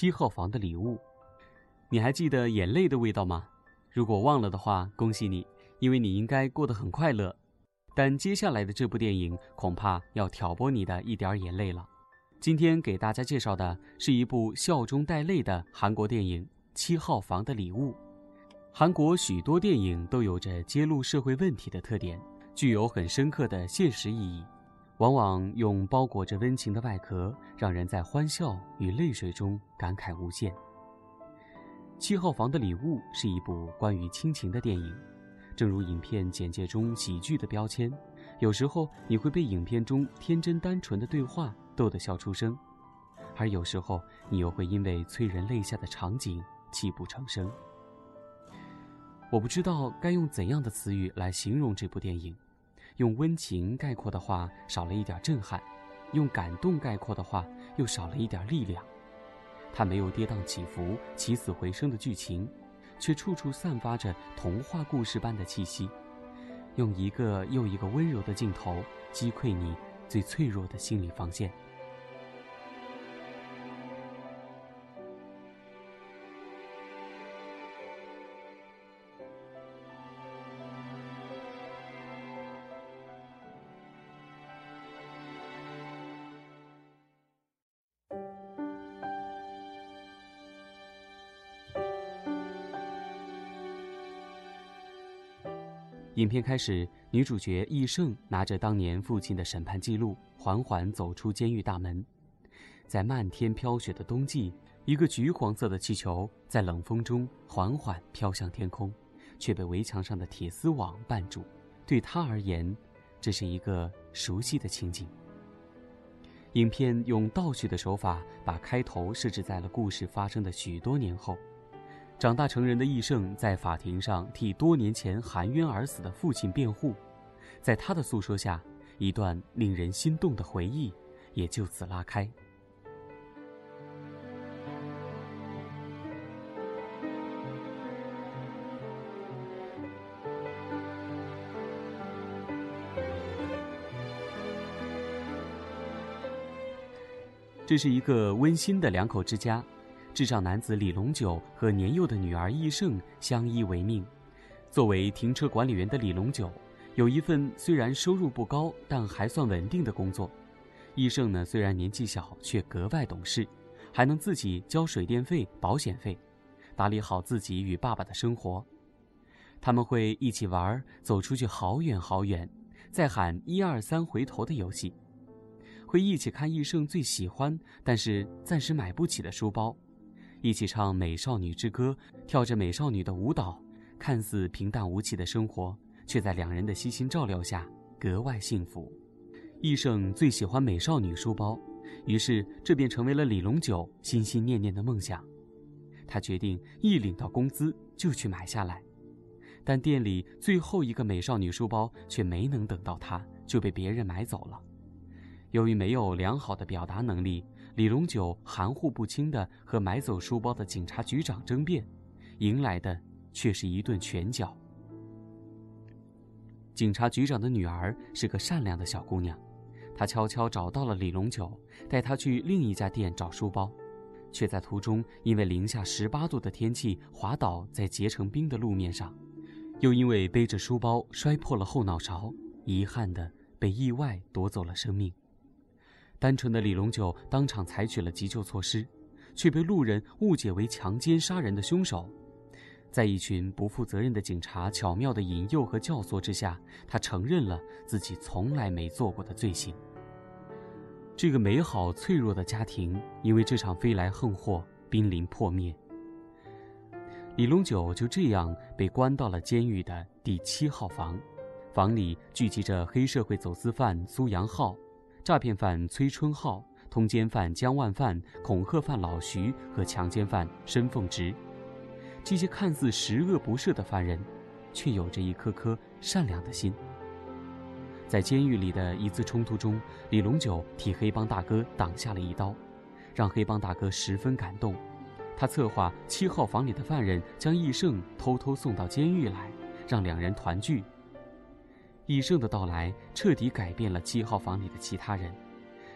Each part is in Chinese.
七号房的礼物，你还记得眼泪的味道吗？如果忘了的话，恭喜你，因为你应该过得很快乐。但接下来的这部电影恐怕要挑拨你的一点眼泪了。今天给大家介绍的是一部笑中带泪的韩国电影《七号房的礼物》。韩国许多电影都有着揭露社会问题的特点，具有很深刻的现实意义。往往用包裹着温情的外壳，让人在欢笑与泪水中感慨无限。七号房的礼物是一部关于亲情的电影，正如影片简介中喜剧的标签，有时候你会被影片中天真单纯的对话逗得笑出声，而有时候你又会因为催人泪下的场景泣不成声。我不知道该用怎样的词语来形容这部电影。用温情概括的话，少了一点震撼；用感动概括的话，又少了一点力量。它没有跌宕起伏、起死回生的剧情，却处处散发着童话故事般的气息，用一个又一个温柔的镜头击溃你最脆弱的心理防线。影片开始，女主角易胜拿着当年父亲的审判记录，缓缓走出监狱大门。在漫天飘雪的冬季，一个橘黄色的气球在冷风中缓缓飘向天空，却被围墙上的铁丝网绊住。对她而言，这是一个熟悉的情景。影片用倒叙的手法，把开头设置在了故事发生的许多年后。长大成人的易胜在法庭上替多年前含冤而死的父亲辩护，在他的诉说下，一段令人心动的回忆也就此拉开。这是一个温馨的两口之家。智障男子李龙九和年幼的女儿易胜相依为命。作为停车管理员的李龙九，有一份虽然收入不高但还算稳定的工作。易胜呢，虽然年纪小，却格外懂事，还能自己交水电费、保险费，打理好自己与爸爸的生活。他们会一起玩，走出去好远好远，再喊一二三回头的游戏，会一起看易胜最喜欢但是暂时买不起的书包。一起唱《美少女之歌》，跳着美少女的舞蹈，看似平淡无奇的生活，却在两人的悉心照料下格外幸福。易胜最喜欢美少女书包，于是这便成为了李龙九心心念念的梦想。他决定一领到工资就去买下来，但店里最后一个美少女书包却没能等到他，就被别人买走了。由于没有良好的表达能力。李龙九含糊不清地和买走书包的警察局长争辩，迎来的却是一顿拳脚。警察局长的女儿是个善良的小姑娘，她悄悄找到了李龙九，带他去另一家店找书包，却在途中因为零下十八度的天气滑倒在结成冰的路面上，又因为背着书包摔破了后脑勺，遗憾地被意外夺走了生命。单纯的李龙九当场采取了急救措施，却被路人误解为强奸杀人的凶手。在一群不负责任的警察巧妙的引诱和教唆之下，他承认了自己从来没做过的罪行。这个美好脆弱的家庭因为这场飞来横祸濒临破灭。李龙九就这样被关到了监狱的第七号房，房里聚集着黑社会走私犯苏阳浩、诈骗犯崔春浩、通奸犯江万范、恐吓犯老徐和强奸犯申凤直。这些看似十恶不赦的犯人，却有着一颗颗善良的心。在监狱里的一次冲突中，李龙九替黑帮大哥挡下了一刀，让黑帮大哥十分感动。他策划七号房里的犯人将易胜偷偷送到监狱来，让两人团聚。易胜的到来彻底改变了七号房里的其他人。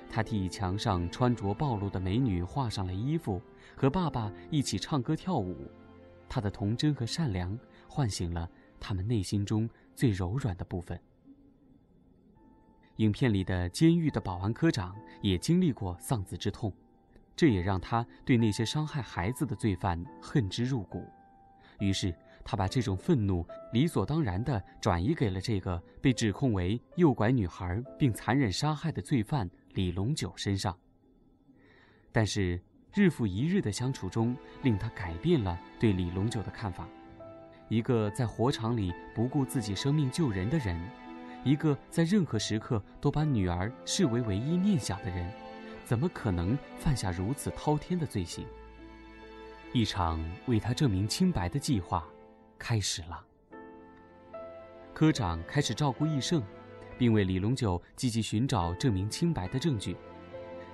他替墙上穿着暴露的美女画上了衣服，和爸爸一起唱歌跳舞。他的童真和善良唤醒了他们内心中最柔软的部分。影片里的监狱的保安科长也经历过丧子之痛，这也让他对那些伤害孩子的罪犯恨之入骨。于是，他把这种愤怒理所当然地转移给了这个被指控为诱拐女孩并残忍杀害的罪犯李龙九身上。但是，日复一日的相处中，令他改变了对李龙九的看法。一个在火场里不顾自己生命救人的人。一个在任何时刻都把女儿视为唯一念想的人，怎么可能犯下如此滔天的罪行？一场为他证明清白的计划开始了。科长开始照顾易胜，并为李龙九积极寻找证明清白的证据。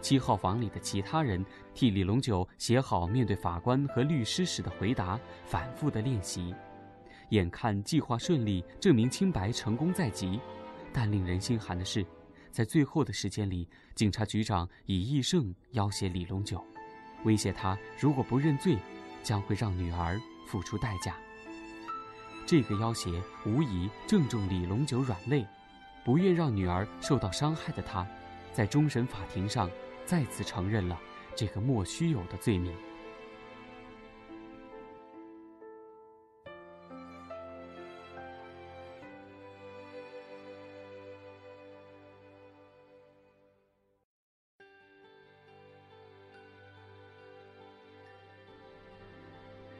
七号房里的其他人替李龙九写好面对法官和律师时的回答，反复的练习。眼看计划顺利，证明清白成功在即。但令人心寒的是，在最后的时间里，警察局长以易胜要挟李龙九，威胁他如果不认罪，将会让女儿付出代价。这个要挟无疑正中李龙九软肋，不愿让女儿受到伤害的他，在终审法庭上再次承认了这个莫须有的罪名。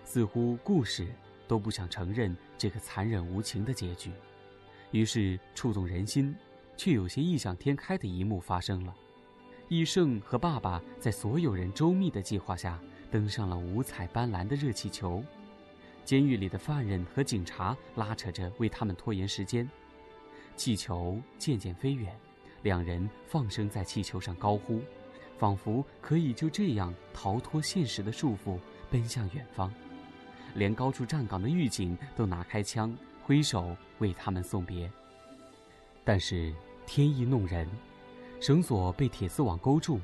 似乎故事都不想承认这个残忍无情的结局，于是触动人心，却有些异想天开的一幕发生了：易胜和爸爸在所有人周密的计划下登上了五彩斑斓的热气球，监狱里的犯人和警察拉扯着为他们拖延时间，气球渐渐飞远，两人放声在气球上高呼，仿佛可以就这样逃脱现实的束缚，奔向远方。连高处站岗的狱警都拿开枪，挥手为他们送别。但是天意弄人，绳索被铁丝网勾住，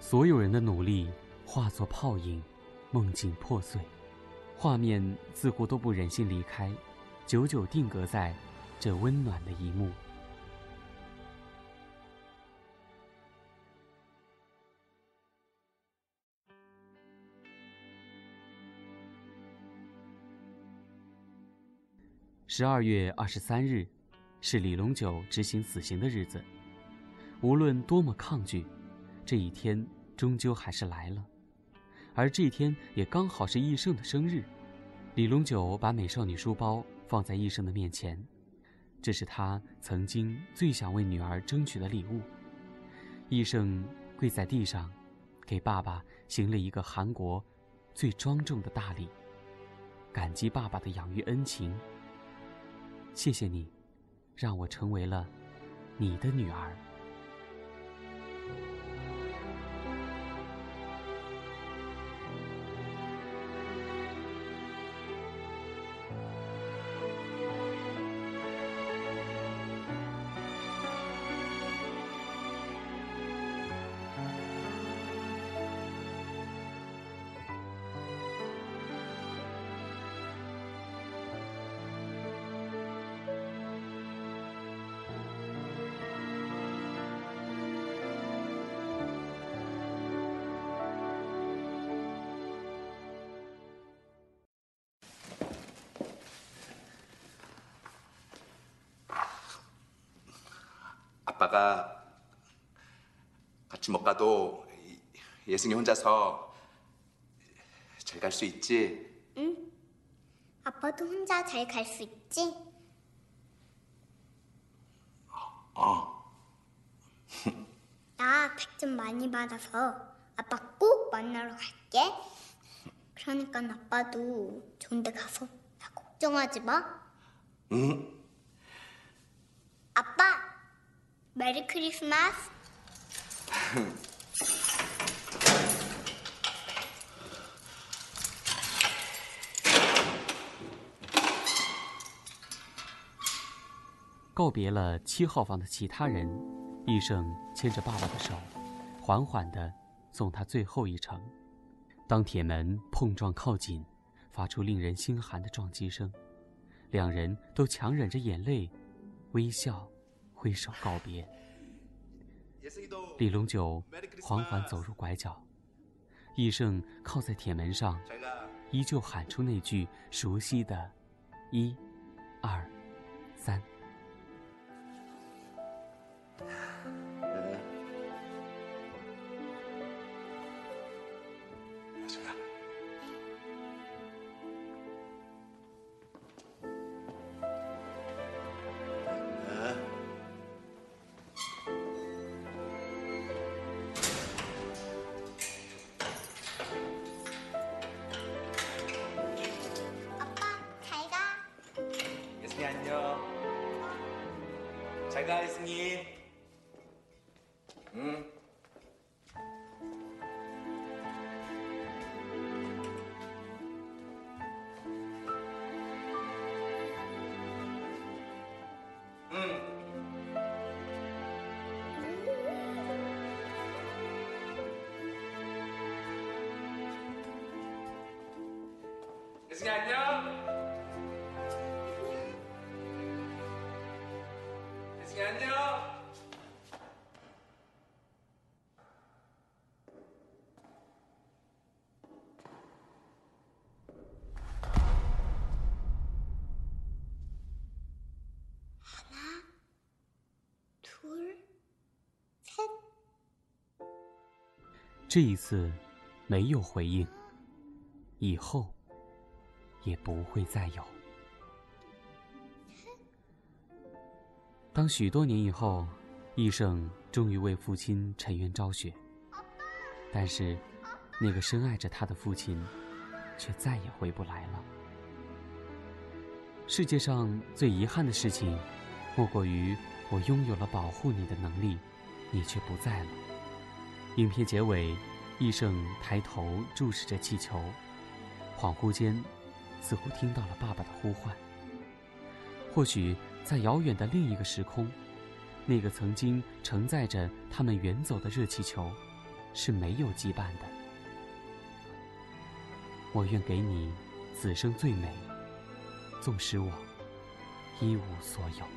所有人的努力化作泡影，梦境破碎，画面似乎都不忍心离开，久久定格在这温暖的一幕。十二月二十三日，是李龙九执行死刑的日子。无论多么抗拒，这一天终究还是来了。而这一天也刚好是易胜的生日。李龙九把美少女书包放在易胜的面前，这是他曾经最想为女儿争取的礼物。易胜跪在地上，给爸爸行了一个韩国最庄重的大礼，感激爸爸的养育恩情。谢谢你，让我成为了你的女儿。 爸爸，집못 가도 예승이 혼자서 잘 갈 수 있지? 응. 아빠도 혼자 잘 갈 수 있지? 어. 나 100점 많이 받아서 아빠 꼭 만나러 갈게. 그러니까 아빠도 좋은 데 가서 나 걱정하지 마. 응. 아빠, Merry Christmas。告别了七号房的其他人，医生牵着爸爸的手，缓缓地送他最后一程。当铁门碰撞靠紧，发出令人心寒的撞击声，两人都强忍着眼泪，微笑。挥手告别。李龙九缓缓走入拐角，医生靠在铁门上，依旧喊出那句熟悉的“一、二、三”。大家好，嗯，嗯，大家好，再见。这一次，没有回应，以后也不会再有。当许多年以后，医生终于为父亲沉冤昭雪，但是，那个深爱着他的父亲，却再也回不来了。世界上最遗憾的事情，莫过于我拥有了保护你的能力，你却不在了。影片结尾，医生抬头注视着气球，恍惚间，似乎听到了爸爸的呼唤。或许在遥远的另一个时空，那个曾经承载着他们远走的热气球，是没有羁绊的。我愿给你此生最美，纵使我一无所有。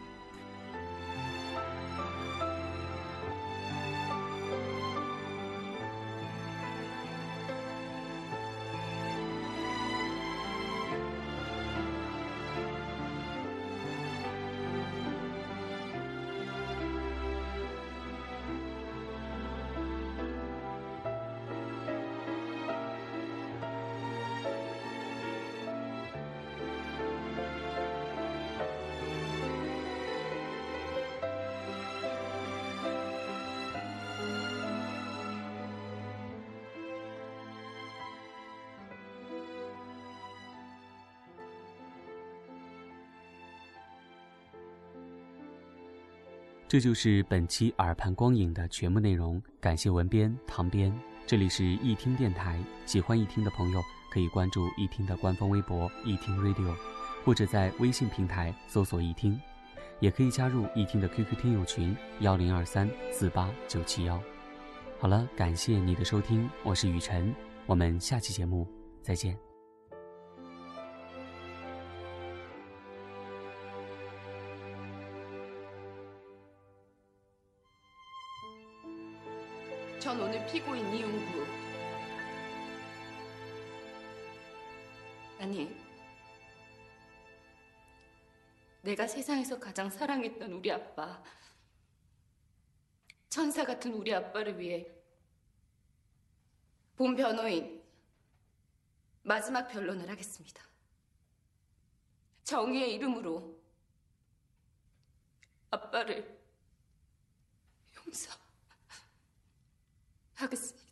这就是本期耳畔光影的全部内容，感谢文编唐编。这里是易听电台，喜欢易听的朋友可以关注易听的官方微博易听 Radio，或者在微信平台搜索易听，也可以加入易听的 QQ 听友群幺零二三四八九七幺。好了，感谢你的收听，我是雨晨，我们下期节目再见。 내가 세상에서 가장 사랑했던 우리 아빠, 천사 같은 우리 아빠를 위해 본 변호인 마지막 변론을 하겠습니다. 정의의 이름으로 아빠를 용서하겠습니다.